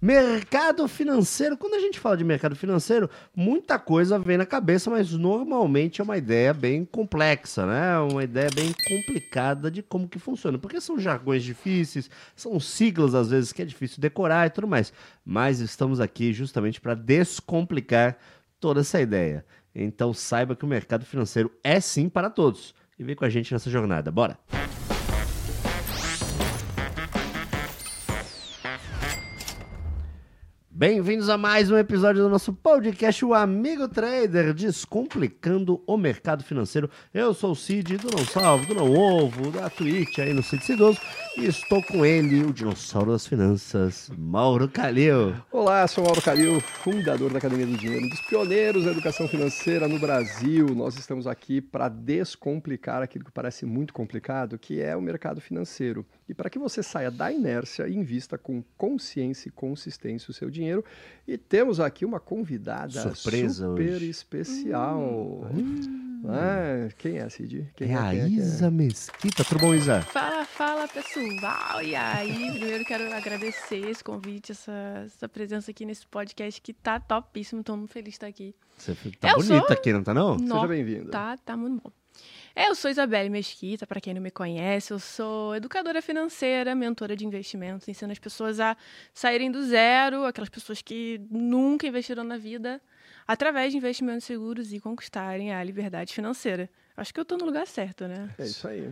Mercado financeiro. Quando a gente fala de mercado financeiro, muita coisa vem na cabeça, mas normalmente é uma ideia bem complexa, né? Uma ideia bem complicada de como que funciona. Porque são jargões difíceis, são siglas às vezes que é difícil decorar e tudo mais. Mas estamos aqui justamente para descomplicar toda essa ideia. Então saiba que o mercado financeiro é sim para todos. E vem com a gente nessa jornada. Bora! Bem-vindos a mais um episódio do nosso podcast, o Amigo Trader, descomplicando o mercado financeiro. Eu sou o Cid, do Não Salvo, do Não Ovo, da Twitch, aí no Cid Cidoso, e estou com ele, o dinossauro das finanças, Mauro Calil. Olá, sou Mauro Calil, fundador da Academia do Dinheiro, um dos pioneiros da educação financeira no Brasil. Nós estamos aqui para descomplicar aquilo que parece muito complicado, que é o mercado financeiro. E para que você saia da inércia e invista com consciência e consistência o seu dinheiro. E temos aqui uma convidada Surpresa super hoje. especial. Hum. Ah, quem é, Cid? Quem É a quem quem Isa Mesquita. Tudo bom, Isa? Fala, fala pessoal! E aí, primeiro quero agradecer esse convite, essa, essa presença aqui nesse podcast que tá topíssimo, tô muito feliz de estar aqui. Você tá Eu bonita sou- aqui, não tá não? Seja bem-vinda. Tá, tá muito bom. É, eu sou Isabelle Mesquita, para quem não me conhece, eu sou educadora financeira, mentora de investimentos, ensino as pessoas a saírem do zero, aquelas pessoas que nunca investiram na vida, através de investimentos seguros e conquistarem a liberdade financeira. Acho que eu tô no lugar certo, né? É isso aí.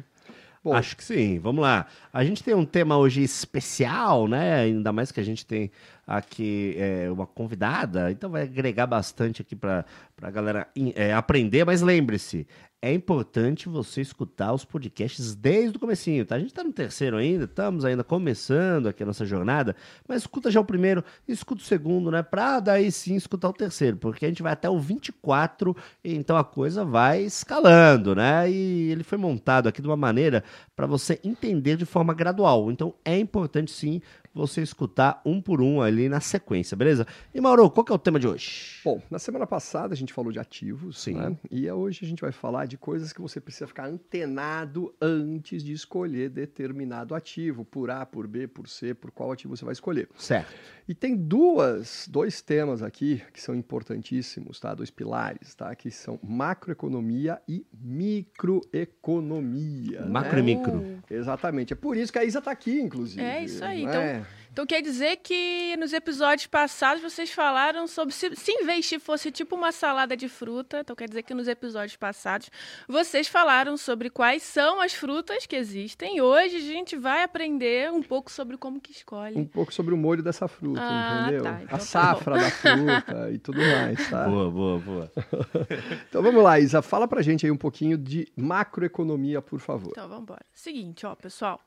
Bom, Acho que sim. Vamos lá. A gente tem um tema hoje especial, né? Ainda mais que a gente tem aqui é, uma convidada, então vai agregar bastante aqui para a galera é, aprender. Mas lembre-se, é importante você escutar os podcasts desde o comecinho, tá? A gente está no terceiro ainda, estamos ainda começando aqui a nossa jornada, mas escuta já o primeiro, escuta o segundo, né? Para daí sim escutar o terceiro, porque a gente vai até o 24, e então a coisa vai escalando, né? E ele foi montado aqui de uma maneira para você entender de forma gradual. Então é importante sim você escutar um por um ali na sequência, beleza? E Mauro, qual que é o tema de hoje? Bom, na semana passada a gente falou de ativos, Sim. né? E hoje a gente vai falar de coisas que você precisa ficar antenado antes de escolher determinado ativo, por A, por B, por C, por qual ativo você vai escolher. Certo. E tem duas, dois temas aqui que são importantíssimos, tá? Dois pilares, tá? Que são macroeconomia e microeconomia. Macro né? e micro. Exatamente. É por isso que a Isa tá aqui, inclusive. É isso aí, né? Então quer dizer que nos episódios passados vocês falaram sobre se, se investir fosse tipo uma salada de fruta. Então quer dizer que nos episódios passados vocês falaram sobre quais são as frutas que existem. E hoje a gente vai aprender um pouco sobre como que escolhe. Um pouco sobre o molho dessa fruta, Ah, entendeu? tá. Então a tá safra da fruta e tudo mais, tá? Boa, boa, boa. Então vamos lá, Isa, fala pra gente aí um pouquinho de macroeconomia, por favor. Então vamos embora. Seguinte, ó, pessoal.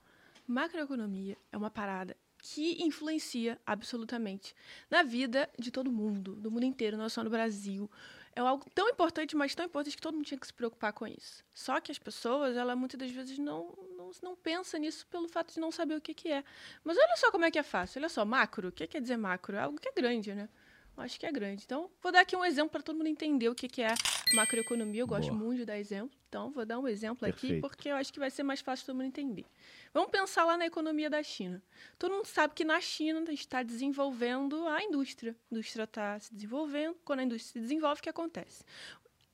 Macroeconomia é uma parada que influencia absolutamente na vida de todo mundo, do mundo inteiro, não é só no Brasil. É algo tão importante, mas tão importante que todo mundo tinha que se preocupar com isso. Só que as pessoas, ela muitas das vezes não, não, não pensa nisso pelo fato de não saber o que, que é. Mas olha só como é que é fácil. Olha só, macro. O que quer dizer macro? É algo que é grande, né? Acho que é grande. Então, vou dar aqui um exemplo para todo mundo entender o que, que é macroeconomia. Eu gosto Boa. muito de dar exemplo. Então, vou dar um exemplo aqui, Perfeito. porque eu acho que vai ser mais fácil todo mundo entender. Vamos pensar lá na economia da China. Todo mundo sabe que na China está desenvolvendo a indústria. A indústria está se desenvolvendo. Quando a indústria se desenvolve, o que acontece?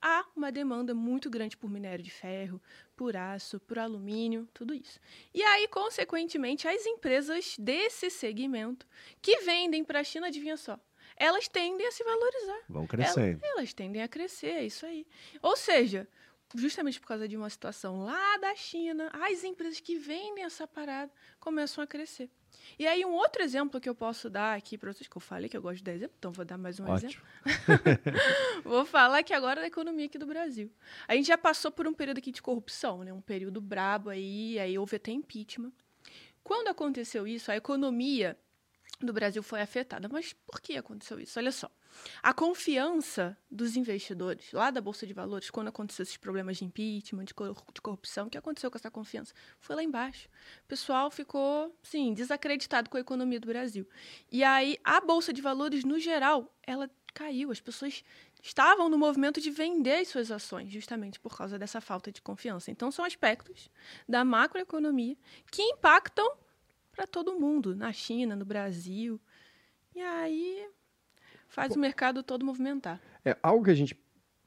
Há uma demanda muito grande por minério de ferro, por aço, por alumínio, tudo isso. E aí, consequentemente, as empresas desse segmento que vendem para a China, adivinha só, elas tendem a se valorizar. Vão crescendo. Elas tendem a crescer, é isso aí. Ou seja, justamente por causa de uma situação lá da China, as empresas que vendem essa parada começam a crescer. E aí, um outro exemplo que eu posso dar aqui para vocês, que eu falei que eu gosto de dar exemplo, então vou dar mais um exemplo. Ótimo. Vou falar aqui agora da economia aqui do Brasil. A gente já passou por um período aqui de corrupção, né? Um período brabo aí, aí houve até impeachment. Quando aconteceu isso, a economia do Brasil foi afetada. Mas por que aconteceu isso? Olha só. A confiança dos investidores lá da Bolsa de Valores, quando aconteceu esses problemas de impeachment, de cor- de corrupção, o que aconteceu com essa confiança? Foi lá embaixo. O pessoal ficou, sim, desacreditado com a economia do Brasil. E aí, a Bolsa de Valores, no geral, ela caiu. As pessoas estavam no movimento de vender as suas ações, justamente por causa dessa falta de confiança. Então, são aspectos da macroeconomia que impactam para todo mundo, na China, no Brasil. E aí faz o mercado todo movimentar. É algo que a gente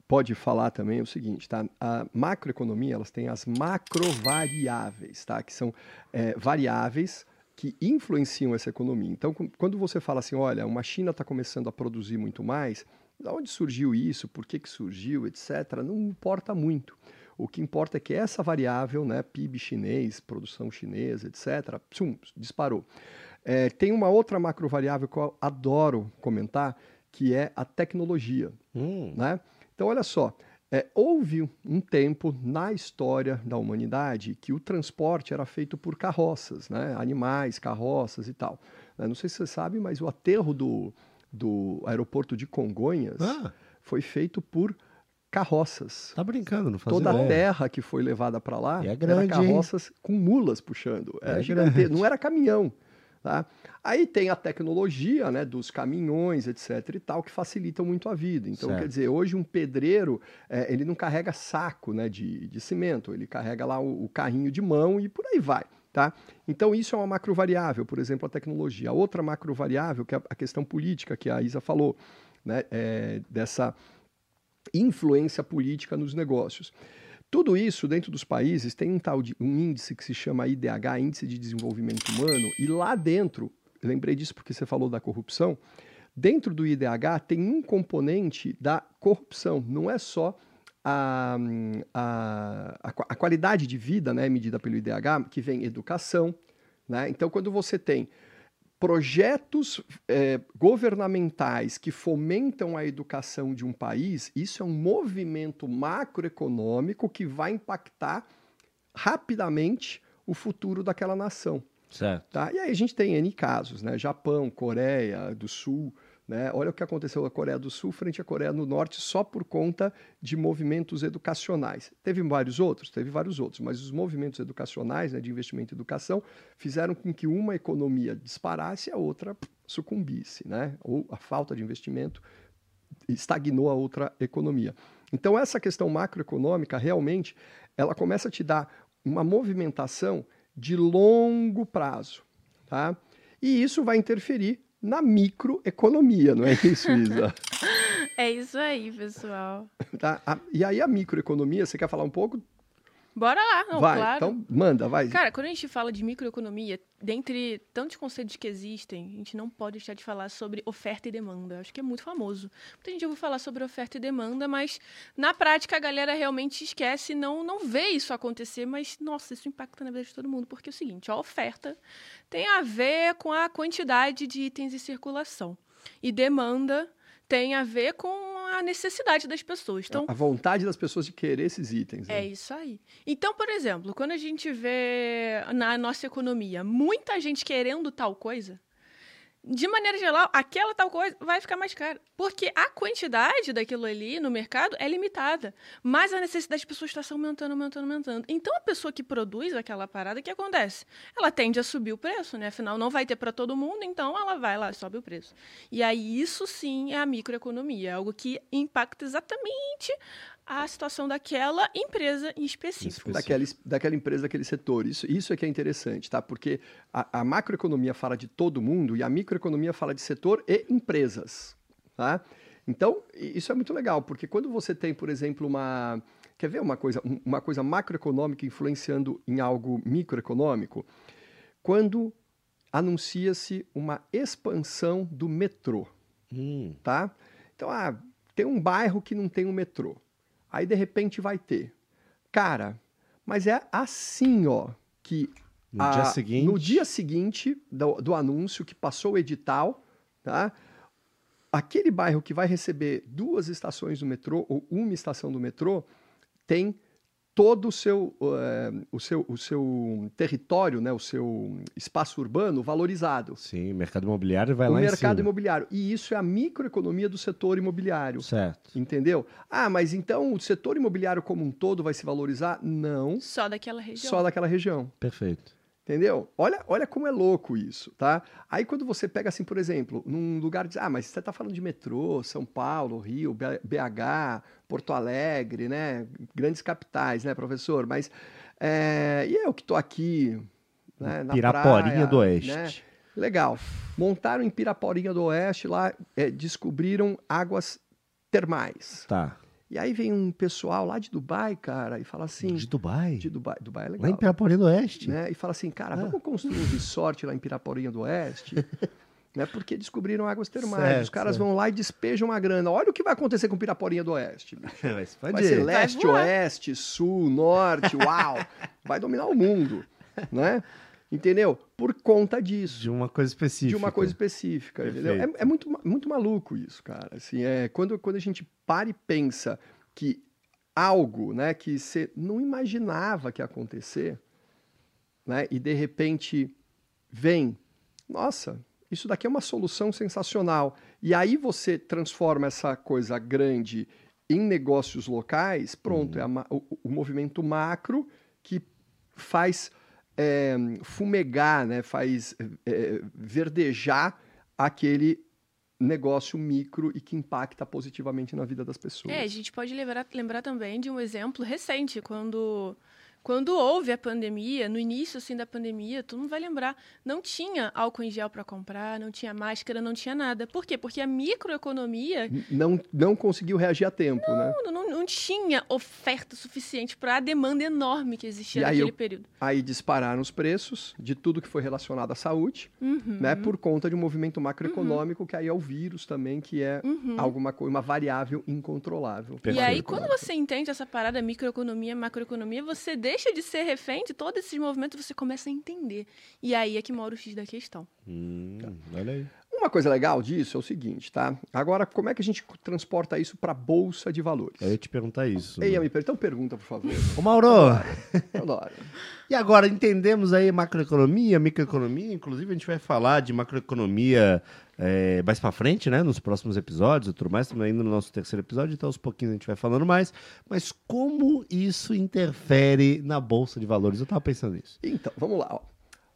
pode falar também é o seguinte, tá? A macroeconomia, elas têm as macrovariáveis, tá? Que são é, variáveis que influenciam essa economia. Então, quando você fala assim, olha, uma China está começando a produzir muito mais, de onde surgiu isso, por que, que surgiu, etc., não importa muito. O que importa é que essa variável, né, PIB chinês, produção chinesa, etc., psum, disparou. É, tem uma outra macrovariável que eu adoro comentar, que é a tecnologia. Hum. Né? Então, olha só, é, houve um tempo na história da humanidade que o transporte era feito por carroças, né? animais, carroças e tal. Né? Não sei se você sabe, mas o aterro do, do aeroporto de Congonhas ah. foi feito por carroças. Tá brincando, não fazia Toda ideia. a terra que foi levada para lá é grande, era carroças hein? com mulas puxando. Era é gigante, não era caminhão. Tá? Aí tem a tecnologia né, dos caminhões, etc. e tal, que facilitam muito a vida. Então, certo. quer dizer, hoje um pedreiro, é, ele não carrega saco né, de, de cimento, ele carrega lá o, o, carrinho de mão e por aí vai. Tá? Então, isso é uma macrovariável, por exemplo, a tecnologia. Outra macrovariável, que é a questão política, que a Isa falou, né, é, dessa influência política nos negócios. Tudo isso dentro dos países tem um tal de um índice que se chama IDH, Índice de Desenvolvimento Humano, e lá dentro, lembrei disso porque você falou da corrupção, dentro do IDH tem um componente da corrupção, não é só a, a, a, qualidade de vida né, medida pelo IDH, que vem educação. Né? Então, quando você tem projetos é, governamentais que fomentam a educação de um país, isso é um movimento macroeconômico que vai impactar rapidamente o futuro daquela nação. Certo. Tá? E aí a gente tem N casos, né? Japão, Coreia do Sul, né? Olha o que aconteceu na Coreia do Sul frente à Coreia do Norte só por conta de movimentos educacionais. Teve vários outros? Teve vários outros, mas os movimentos educacionais, né, de investimento em educação, fizeram com que uma economia disparasse e a outra sucumbisse. Né? Ou a falta de investimento estagnou a outra economia. Então, essa questão macroeconômica, realmente, ela começa a te dar uma movimentação de longo prazo. Tá? E isso vai interferir na microeconomia, não é isso, Isa? é isso aí, pessoal. Tá? e aí a microeconomia, você quer falar um pouco? Bora lá, não, vai, claro. Então, manda, vai. Cara, quando a gente fala de microeconomia, dentre tantos conceitos que existem, a gente não pode deixar de falar sobre oferta e demanda. Acho que é muito famoso. Muita gente ouve falar sobre oferta e demanda, mas na prática a galera realmente esquece, não, não vê isso acontecer, mas, nossa, isso impacta na vida de todo mundo, porque é o seguinte, a oferta tem a ver com a quantidade de itens em circulação. E demanda tem a ver com a necessidade das pessoas. Então, a vontade das pessoas de querer esses itens. Né? É isso aí. Então, por exemplo, quando a gente vê na nossa economia muita gente querendo tal coisa, de maneira geral, aquela tal coisa vai ficar mais cara. Porque a quantidade daquilo ali no mercado é limitada. Mas a necessidade das pessoas está aumentando, aumentando, aumentando. Então, a pessoa que produz aquela parada, o que acontece? Ela tende a subir o preço, né? Afinal, não vai ter para todo mundo, então ela vai lá sobe o preço. E aí, isso sim é a microeconomia. É algo que impacta exatamente a situação daquela empresa em específico. Daquela, daquela empresa, daquele setor. Isso, isso é que é interessante, tá? Porque a, a macroeconomia fala de todo mundo e a microeconomia fala de setor e empresas, tá? Então, isso é muito legal, porque quando você tem, por exemplo, uma... Quer ver uma coisa, uma coisa macroeconômica influenciando em algo microeconômico? Quando anuncia-se uma expansão do metrô, hum. tá? Então, ah, tem um bairro que não tem um metrô. Aí de repente vai ter. Cara, mas é assim, ó, que no, a, dia, seguinte... no dia seguinte do, do anúncio que passou o edital, tá? Aquele bairro que vai receber duas estações do metrô ou uma estação do metrô tem todo o seu, uh, o seu, o seu território, né, o seu espaço urbano valorizado. Sim, o mercado imobiliário vai o lá em cima. O mercado imobiliário. E isso é a microeconomia do setor imobiliário. Certo. Entendeu? Ah, mas então o setor imobiliário como um todo vai se valorizar? Não. Só daquela região. Só daquela região. Perfeito. Entendeu? Olha, olha como é louco isso, tá? Aí quando você pega assim, por exemplo, num lugar de, ah, mas você está falando de metrô, São Paulo, Rio, BH, Porto Alegre, né? Grandes capitais, né, professor? Mas é, e eu que estou aqui, né, na Piraporinha praia, do Oeste. Né? Legal. Montaram em Piraporinha do Oeste, lá é, descobriram águas termais. Tá. E aí vem um pessoal lá de Dubai, cara, e fala assim. De Dubai? De Dubai. Dubai é Lá legal. em Piraporinha do Oeste. né? E fala assim, cara, Ah. vamos construir um resort lá em Piraporinha do Oeste. né? Porque descobriram águas termais. Certo, Os caras certo. vão lá e despejam uma grana. Olha o que vai acontecer com Piraporinha do Oeste. Vai se Vai ser Vai leste, voar. oeste, sul, norte, uau! Vai dominar o mundo, né? Entendeu? Por conta disso. De uma coisa específica. De uma coisa específica, entendeu? É, Perfeito. é muito, muito maluco isso, cara. Assim, é, quando, quando a gente para e pensa que algo né, que você não imaginava que ia acontecer, né, e de repente vem, nossa, isso daqui é uma solução sensacional. E aí você transforma essa coisa grande em negócios locais, pronto, é a o, o movimento macro que faz é, fumegar, né, faz é, verdejar aquele negócio micro e que impacta positivamente na vida das pessoas. É, a gente pode lembrar, lembrar também de um exemplo recente, quando, quando houve a pandemia, no início assim, da pandemia, tu não vai lembrar, não tinha álcool em gel para comprar, não tinha máscara, não tinha nada. Por quê? Porque a microeconomia Não, não conseguiu reagir a tempo, né? não, não, não tinha oferta suficiente para a demanda enorme que existia E aí naquele eu- período. Aí dispararam os preços de tudo que foi relacionado à saúde, Uhum, né? Por conta de um movimento macroeconômico, que aí é o vírus também, que é uhum. alguma coisa, uma variável incontrolável. E aí, quando você entende essa parada microeconomia, macroeconomia, você deixa de ser refém de todos esses movimentos, você começa a entender. E aí é que mora o X da questão. Hum, olha aí. Uma coisa legal disso é o seguinte, tá? Agora, como é que a gente transporta isso para bolsa de valores? Eu ia te perguntar isso. Ei, né? Amiper, então pergunta, por favor. Ô, Mauro, adoro. e agora entendemos aí macroeconomia, microeconomia, inclusive a gente vai falar de macroeconomia é, mais pra frente, né? Nos próximos episódios e tudo mais. Estamos ainda no nosso terceiro episódio, então aos pouquinhos a gente vai falando mais. Mas como isso interfere na Bolsa de Valores? Eu tava pensando nisso. Então, vamos lá. Ó.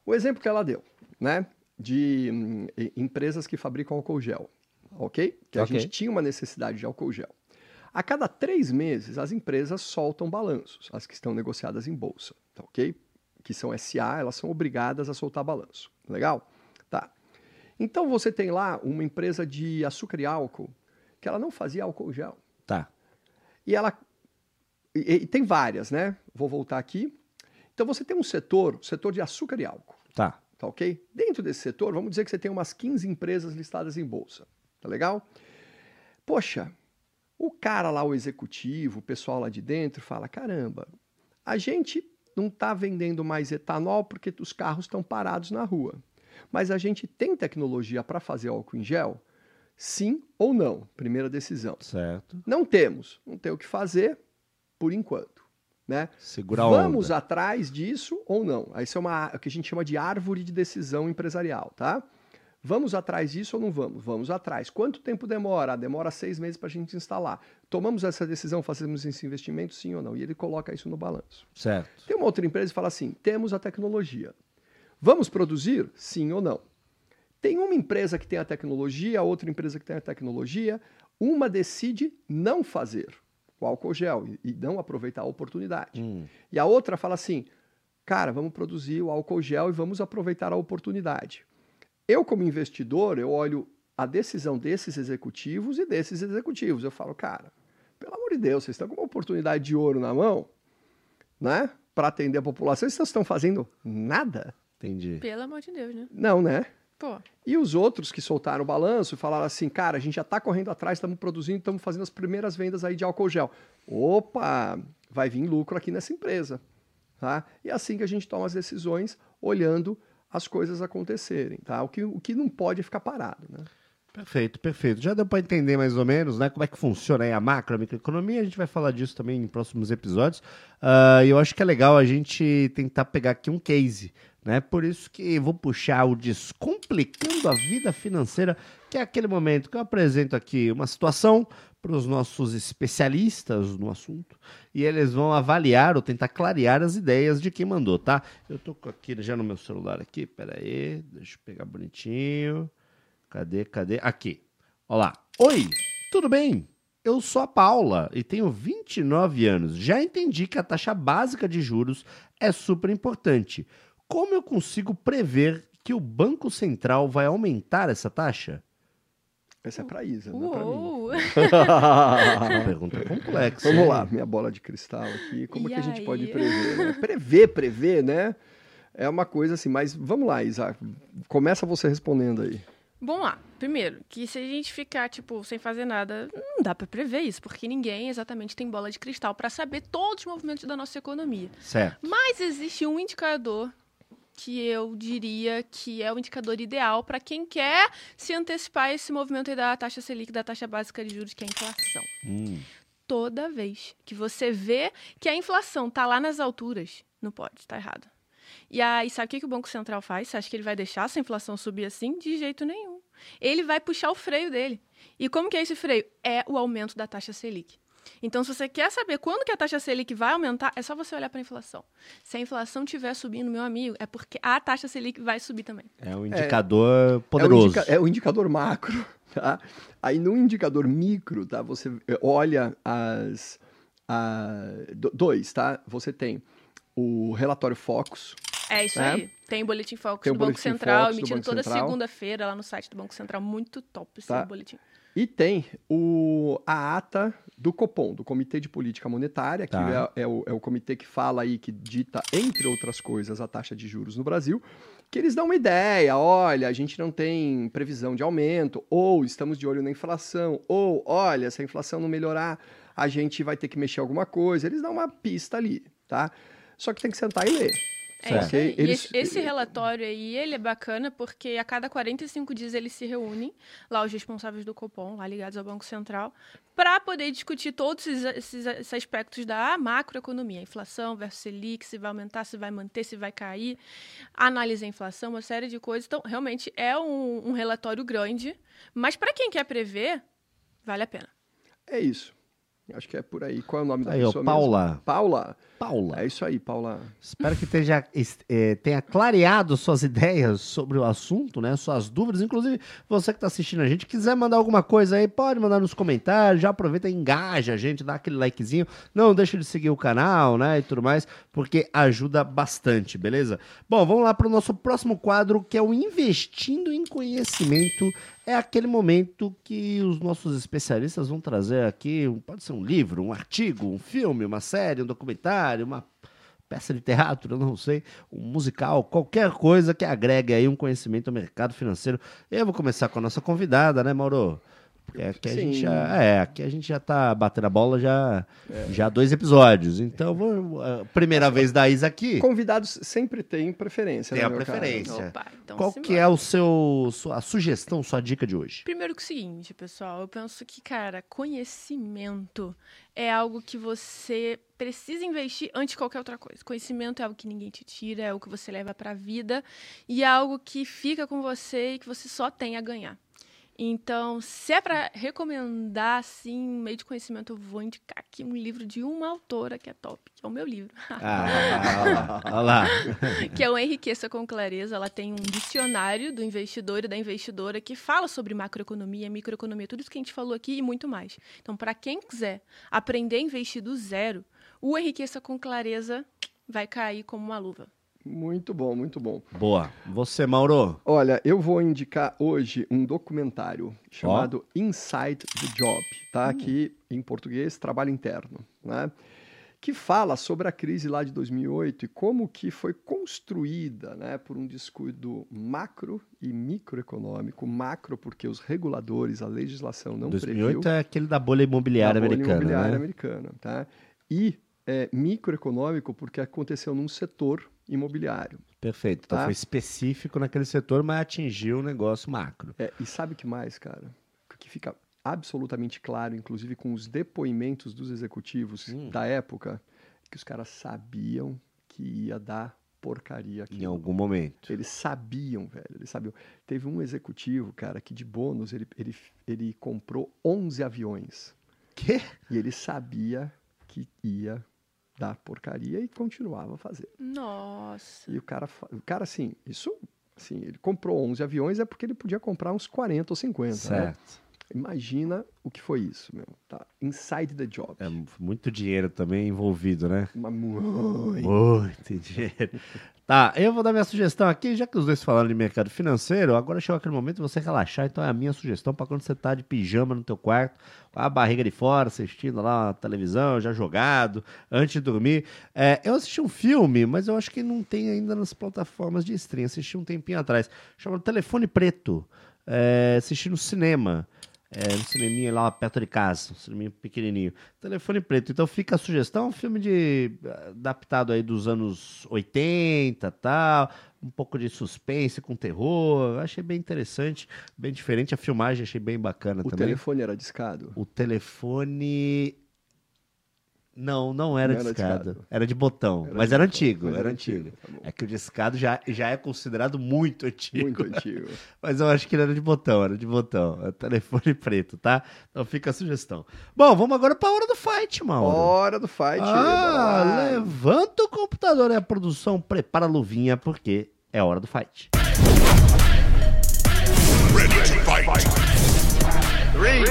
O exemplo que ela deu, né? De hum, empresas que fabricam álcool gel, ok? Que a Ok. gente tinha uma necessidade de álcool gel. A cada três meses, as empresas soltam balanços, as que estão negociadas em bolsa, tá ok? Que são SA, elas são obrigadas a soltar balanço. Legal? Tá. Então você tem lá uma empresa de açúcar e álcool que ela não fazia álcool gel. Tá. E ela. E, e tem várias, né? Vou voltar aqui. Então você tem um setor, setor de açúcar e álcool, Tá. Tá ok? Dentro desse setor, vamos dizer que você tem umas 15 empresas listadas em bolsa, tá legal? Poxa, o cara lá, o executivo, o pessoal lá de dentro fala: caramba, a gente não está vendendo mais etanol porque os carros estão parados na rua. Mas a gente tem tecnologia para fazer álcool em gel? Sim ou não? Primeira decisão. Certo. Não temos, não tem o que fazer por enquanto, né? Segurar Vamos onda. atrás disso ou não? Isso é uma, o que a gente chama de árvore de decisão empresarial, tá? Vamos atrás disso ou não vamos? Vamos atrás. Quanto tempo demora? Demora seis meses para a gente instalar. Tomamos essa decisão, fazemos esse investimento, sim ou não? E ele coloca isso no balanço. Certo. Tem uma outra empresa que fala assim: temos a tecnologia. Vamos produzir? Sim ou não? Tem uma empresa que tem a tecnologia, outra empresa que tem a tecnologia, uma decide não fazer o álcool gel e- e não aproveitar a oportunidade. Hum. E a outra fala assim: cara, vamos produzir o álcool gel e vamos aproveitar a oportunidade. Eu, como investidor, eu olho a decisão desses executivos e desses executivos. Eu falo, cara, pelo amor de Deus, vocês estão com uma oportunidade de ouro na mão, né? Para atender a população, vocês estão fazendo nada? Entendi. Pelo amor de Deus, né? Não, né? Pô, E os outros que soltaram o balanço falaram assim, cara, a gente já está correndo atrás, estamos produzindo, estamos fazendo as primeiras vendas aí de álcool gel. Opa, vai vir lucro aqui nessa empresa. Tá? E é assim que a gente toma as decisões, olhando as coisas acontecerem. Tá? O, que, o que não pode é ficar parado. Né? Perfeito, perfeito. Já deu para entender mais ou menos, né, como é que funciona aí a macro, a microeconomia. A gente vai falar disso também em próximos episódios. Ah, E eu acho que é legal a gente tentar pegar aqui um case, né? Por isso que vou puxar o Descomplicando a Vida Financeira, que é aquele momento que eu apresento aqui uma situação para os nossos especialistas no assunto e eles vão avaliar ou tentar clarear as ideias de quem mandou, tá? Eu tô com aqui já no meu celular aqui, pera aí, deixa eu pegar bonitinho. Cadê, cadê? Aqui. Olá. Oi, tudo bem? Eu sou a Paula e tenho 29 anos. Já entendi que a taxa básica de juros é super importante. Como eu consigo prever que o Banco Central vai aumentar essa taxa? Essa é pra Isa, não é pra mim. Pergunta complexa. Vamos lá, minha bola de cristal aqui. Como E é que a gente pode aí? prever? né? Prever, prever, né? É uma coisa assim, mas vamos lá, Isaac. Começa você respondendo aí. Vamos lá. Primeiro, que se a gente ficar, tipo, sem fazer nada, não dá pra prever isso, porque ninguém exatamente tem bola de cristal pra saber todos os movimentos da nossa economia. Certo. Mas existe um indicador que eu diria que é o indicador ideal para quem quer se antecipar a esse movimento aí da taxa Selic, da taxa básica de juros, que é a inflação. Hum, Toda vez que você vê que a inflação tá lá nas alturas, não pode, tá errado. E aí, sabe o que, que o Banco Central faz? Você acha que ele vai deixar essa inflação subir assim? De jeito nenhum. Ele vai puxar o freio dele. E como que é esse freio? É o aumento da taxa Selic. Então, se você quer saber quando que a taxa Selic vai aumentar, é só você olhar para a inflação. Se a inflação estiver subindo, meu amigo, é porque a taxa Selic vai subir também. é um indicador É o, poderoso. indica- é o indicador macro, tá? Aí no indicador micro, tá? Você olha as... a- do- dois, tá? Você tem o relatório Focus, É isso É. aí. Tem o Boletim Focus Tem o do Banco Central, Focus do emitido Banco toda Central. segunda-feira lá no site do Banco Central. Muito top esse Tá. boletim. E tem o, a ata do Copom, do Comitê de Política Monetária, que Tá. é, é o, é o comitê que fala aí, que dita, entre outras coisas, a taxa de juros no Brasil, que eles dão uma ideia, olha, a gente não tem previsão de aumento, ou estamos de olho na inflação, ou, olha, se a inflação não melhorar, a gente vai ter que mexer alguma coisa. Eles dão uma pista ali, tá? Só que tem que sentar e ler. É? E Eles- esse, esse relatório aí, ele é bacana porque a cada 45 dias eles se reúnem, lá os responsáveis do Copom, lá ligados ao Banco Central, para poder discutir todos esses, esses- esses aspectos da macroeconomia, inflação versus Selic, se vai aumentar, se vai manter, se vai cair, análise a inflação, uma série de coisas. Então, realmente é um, um relatório grande, mas para quem quer prever, vale a pena. É isso. Acho que é por aí. Qual é o nome da Aí, ó, pessoa Paula. mesmo? Paula. Paula. É isso aí, Paula. Espero que es- eh, tenha clareado suas ideias sobre o assunto, né? Suas dúvidas. Inclusive, você que está assistindo a gente, quiser mandar alguma coisa aí, pode mandar nos comentários. Já aproveita e engaja a gente, dá aquele likezinho. Não deixa de seguir o canal, né? E tudo mais, porque ajuda bastante, beleza? Bom, vamos lá para o nosso próximo quadro, que é o Investindo em Conhecimento. É aquele momento que os nossos especialistas vão trazer aqui, pode ser um livro, um artigo, um filme, uma série, um documentário, uma peça de teatro, eu não sei, um musical, qualquer coisa que agregue aí um conhecimento ao mercado financeiro. Eu vou começar com a nossa convidada, né, Mauro? Porque aqui a Sim. gente já, é, aqui a gente já tá batendo a bola já, já há dois episódios. Então, vou, a primeira vez da Isa aqui. Convidados sempre têm preferência, Tem né, a preferência. Opa, então Qual que é o seu sua sugestão, sua dica de hoje? Primeiro que o seguinte, pessoal, eu penso que, cara, conhecimento é algo que você precisa investir antes de qualquer outra coisa. Conhecimento é algo que ninguém te tira, é algo que você leva pra vida e é algo que fica com você e que você só tem a ganhar. Então, se é para recomendar, assim, um meio de conhecimento, eu vou indicar aqui um livro de uma autora que é top, que é o meu livro. Ah, olha lá. que é o Enriqueça com Clareza. Ela tem um dicionário do investidor e da investidora que fala sobre macroeconomia, microeconomia, tudo isso que a gente falou aqui e muito mais. Então, para quem quiser aprender a investir do zero, o Enriqueça com Clareza vai cair como uma luva. Muito bom, muito bom. Boa. Você, Mauro? Olha, eu vou indicar hoje um documentário chamado Inside the Job, tá? Que em português, trabalho interno, né? Que fala sobre a crise lá de 2008 e como que foi construída, né, por um descuido macro e microeconômico. Macro porque os reguladores, a legislação não 2008 previu. é aquele da bolha imobiliária da bolha americana, imobiliária né? americana, tá? E é, microeconômico porque aconteceu num setor imobiliário. Perfeito. Então Tá. foi específico naquele setor, mas atingiu o negócio macro. É, e sabe o que mais, cara? O que fica absolutamente claro, inclusive com os depoimentos dos executivos Hum. da época, que os caras sabiam que ia dar porcaria Em aqui. algum momento. Eles sabiam, velho, eles sabiam. Teve um executivo, cara, que de bônus ele, ele, ele comprou 11 aviões. Quê? E ele sabia que ia dar porcaria e continuava a fazer. Nossa. E o cara, o cara assim, isso, assim, ele comprou 11 aviões é porque ele podia comprar uns 40 ou 50, né? Imagina o que foi isso, meu. Tá? Inside the job. É muito dinheiro também envolvido, né? Mas muito. Muito dinheiro. Tá, eu vou dar minha sugestão aqui, já que os dois falaram de mercado financeiro, agora chegou aquele momento de você relaxar, então é a minha sugestão para quando você tá de pijama no teu quarto, com a barriga de fora, assistindo lá a televisão, já jogado, antes de dormir. É, eu assisti um filme, mas eu acho que não tem ainda nas plataformas de stream, assisti um tempinho atrás, chamado Telefone Preto, é, assisti no cinema. É, no cineminha lá perto de casa, um cineminha pequenininho. Telefone preto. Então fica a sugestão, um filme de adaptado aí dos anos 80 tal, um pouco de suspense com terror. Achei bem interessante, bem diferente. A filmagem achei bem bacana O também. telefone era discado? O telefone. Não, não era Não era discado. discado. Era de botão. Era mas de era botão, antigo, mas era era antigo. antigo, tá é que o discado já, já é considerado muito antigo. Muito antigo. Mas eu acho que ele era de botão, era de botão. É telefone preto, tá? Então fica a sugestão. Bom, vamos agora pra hora do fight, Mauro. Hora do fight. ah, levanta o computador e a produção prepara a luvinha, porque é hora do fight. Ready to fight. Three,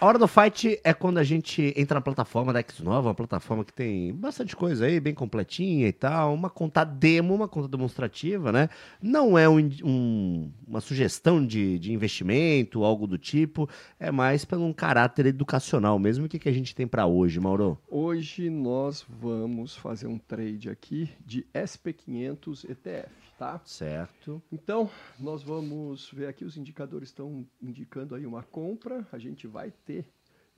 A hora do fight é quando a gente entra na plataforma da Xnova, uma plataforma que tem bastante coisa aí, bem completinha e tal, uma conta demo, uma conta demonstrativa, né? Não é um- um- uma sugestão de, de investimento, algo do tipo, é mais pelo um caráter educacional mesmo. O que, que a gente tem pra hoje, Mauro? Hoje nós vamos fazer um trade aqui de SP500 ETF, tá? Certo. Então, nós vamos ver aqui, os indicadores estão indicando aí uma compra. A gente vai ter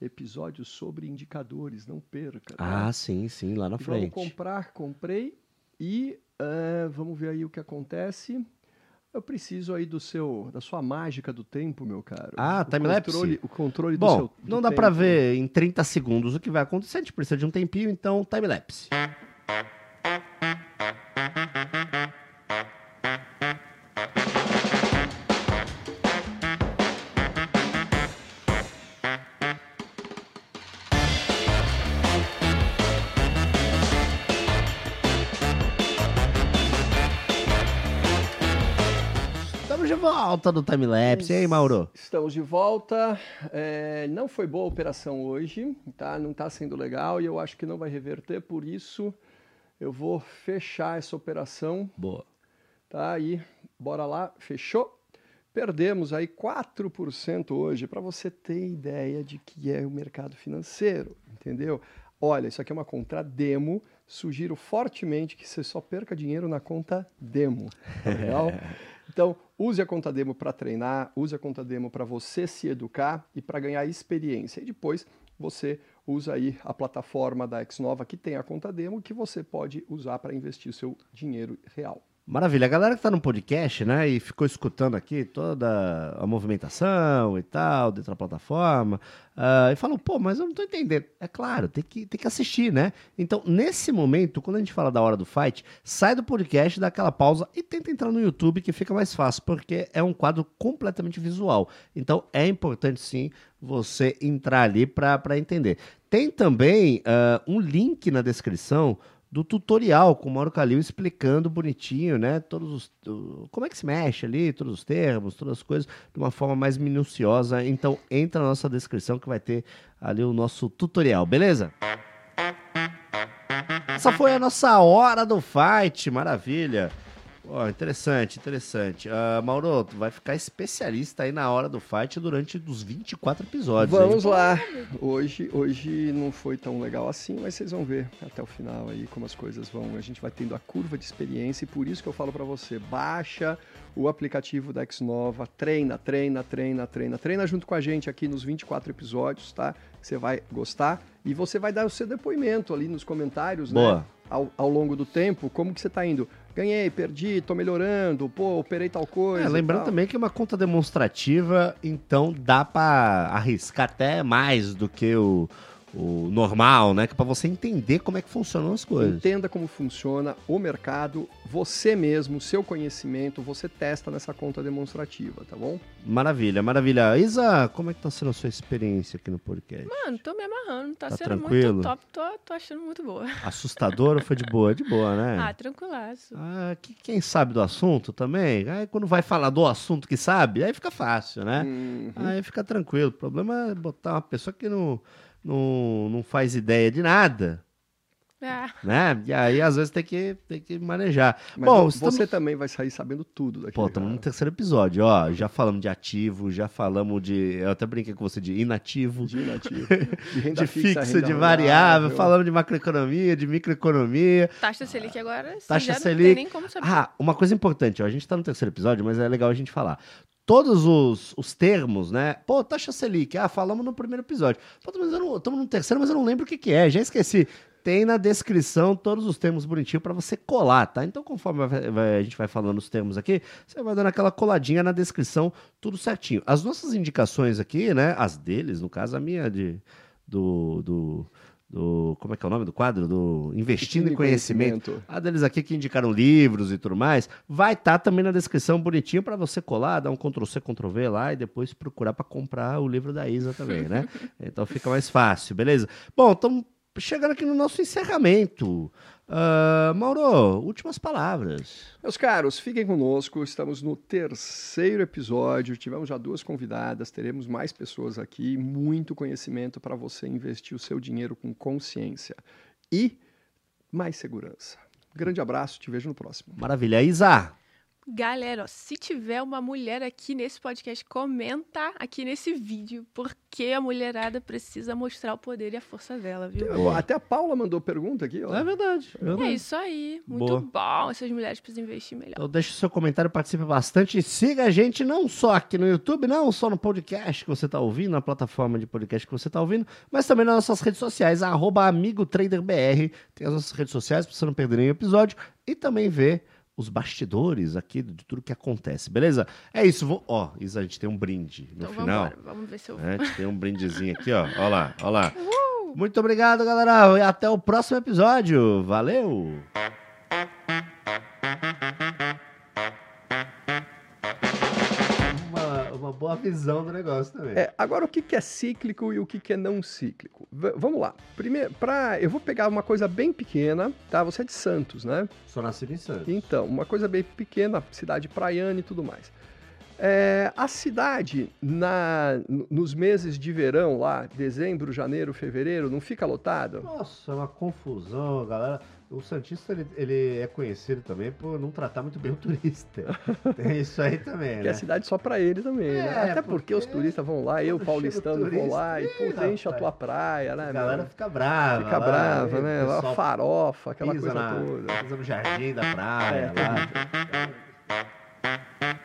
episódios sobre indicadores, não perca. tá? Ah, sim, sim, lá na Vamos frente. comprar, comprei e eh, vamos ver aí o que acontece. Eu preciso aí do seu, da sua mágica do tempo, meu caro. Ah, time-lapse? O controle do Bom, seu do não dá pra tempo. ver em 30 segundos o que vai acontecer, a gente precisa de um tempinho, então time-lapse. Estamos volta do time-lapse, e aí, Mauro? Estamos de volta. É, não foi boa a operação hoje, tá? Não está sendo legal e eu acho que não vai reverter, por isso eu vou fechar essa operação, Boa. tá? Aí, bora lá, fechou. Perdemos aí 4% hoje, para você ter ideia de que é o mercado financeiro, entendeu? Olha, isso aqui é uma conta demo. Sugiro fortemente que você só perca dinheiro na conta demo. Tá legal? Então, use a conta demo para treinar, use a conta demo para você se educar e para ganhar experiência. E depois você usa aí a plataforma da Xnova que tem a conta demo que você pode usar para investir o seu dinheiro real. Maravilha. A galera que tá no podcast, né, e ficou escutando aqui toda a movimentação e tal, dentro da plataforma, ah, e falou, pô, mas eu não tô entendendo. É claro, tem que, tem que assistir, né? Então, nesse momento, quando a gente fala da hora do fight, sai do podcast, dá aquela pausa e tenta entrar no YouTube, que fica mais fácil, porque é um quadro completamente visual. Então, é importante, sim, você entrar ali para entender. Tem também ah, um link na descrição do tutorial com o Mauro Calil explicando bonitinho, né? Todos os, como é que se mexe ali, todos os termos, todas as coisas, de uma forma mais minuciosa. Então entra na nossa descrição que vai ter ali o nosso tutorial, beleza? Essa foi a nossa hora do fight, maravilha. Ó, interessante, interessante. Ah, Mauro, tu vai ficar especialista aí na hora do fight durante os 24 episódios. Vamos lá. Hoje, hoje não foi tão legal assim, mas vocês vão ver até o final aí como as coisas vão. A gente vai tendo a curva de experiência e por isso que eu falo para você, baixa o aplicativo da Xnova, treina, treina, treina, treina, treina junto com a gente aqui nos 24 episódios, tá? Você vai gostar e você vai dar o seu depoimento ali nos comentários, Boa. né? Ao, ao longo do tempo, como que você tá indo? Ganhei, perdi, tô melhorando, pô, operei tal coisa. É, lembrando também que é uma conta demonstrativa, então dá pra arriscar até mais do que o, o normal, né? Que é pra você entender como é que funcionam as coisas. Entenda como funciona o mercado, você mesmo, seu conhecimento, você testa nessa conta demonstrativa, tá bom? Maravilha, maravilha. Isa, como é que tá sendo a sua experiência aqui no podcast? Mano, tô me amarrando, tá, Tá sendo tranquilo? muito top, tô, tô achando muito boa. Assustador ou foi de boa? De boa, né? Ah, tranquilaço. Ah, que- quem sabe do assunto também, aí quando vai falar do assunto que sabe, aí fica fácil, né? Uhum. Aí fica tranquilo. O problema é botar uma pessoa que não, não, não faz ideia de nada, Ah, né? E aí, às vezes, tem que, tem que manejar. Mas Bom, você estamos... também vai sair sabendo tudo daqui. Pô, estamos no terceiro episódio, ó. Já falamos de ativo, já falamos de. Eu até brinquei com você de inativo. De inativo, de renda De fixa, fixo, renda de variável, variável. falamos de macroeconomia, de microeconomia. taxa Selic agora, Taxa Selic. não tem nem como saber. Ah, uma coisa importante, ó, a gente tá no terceiro episódio, mas é legal a gente falar. Todos os, os termos, né? Pô, taxa Selic, ah, falamos no primeiro episódio. Pô, mas eu não, estamos no terceiro, mas eu não lembro o que, que é, já esqueci. Tem na descrição todos os termos bonitinhos para você colar, tá? Então, conforme a gente vai falando os termos aqui, você vai dando aquela coladinha na descrição, tudo certinho. As nossas indicações aqui, né? As deles, no caso, a minha de, do, do, do. Como é que é o nome do quadro? Do Investindo em Conhecimento. A deles aqui que indicaram livros e tudo mais, vai estar também na descrição bonitinho para você colar, dar um Ctrl C, Ctrl V lá e depois procurar para comprar o livro da Isa também, né? então fica mais fácil, beleza? Bom, estamos chegando aqui no nosso encerramento. Ah, Mauro, últimas palavras. Meus caros, fiquem conosco. Estamos no terceiro episódio. Tivemos já duas convidadas, teremos mais pessoas aqui. Muito conhecimento para você investir o seu dinheiro com consciência e mais segurança. Grande abraço, te vejo no próximo. Maravilha. Isa, Galera, ó, se tiver uma mulher aqui nesse podcast, comenta aqui nesse vídeo, porque a mulherada precisa mostrar o poder e a força dela, viu? Até a Paula mandou pergunta aqui. Ó. é verdade. é verdade. É isso aí. Muito Boa. bom. Essas mulheres precisam investir melhor. Então deixa o seu comentário, participe bastante e siga a gente não só aqui no YouTube, não só no podcast que você está ouvindo, na plataforma de podcast que você está ouvindo, mas também nas nossas redes sociais, arroba AmigoTraderBR. Tem as nossas redes sociais para você não perder nenhum episódio e também ver os bastidores aqui de tudo que acontece, beleza? É isso, vou... ó, Isa, a gente tem um brinde no Então final. vambora, vamos ver se eu. É, a gente tem um brindezinho aqui, ó. Ó lá, ó lá. Muito obrigado, galera. E até o próximo episódio. Valeu! Uma, boa visão do negócio também. É, agora, o que que é cíclico e o que que é não cíclico? V- vamos lá. Primeiro, pra, eu vou pegar uma coisa bem pequena, tá? Você é de Santos, né? Sou nascido em Santos. Então, uma coisa bem pequena, cidade praiana e tudo mais. É, a cidade, na, nos meses de verão, lá, dezembro, janeiro, fevereiro, não fica lotada? Nossa, é uma confusão, galera. O Santista, ele, ele é conhecido também por não tratar muito bem o turista. Tem isso aí também, Que né? é cidade só pra ele também, né? É, Até porque, os porque turistas vão lá, eu, paulistano, o vou lá e, turista, puta, enche a tua praia, né? A meu? galera fica brava. Fica lá, brava, né? Lá farofa, aquela coisa na- toda. Pisa no jardim da praia É, lá.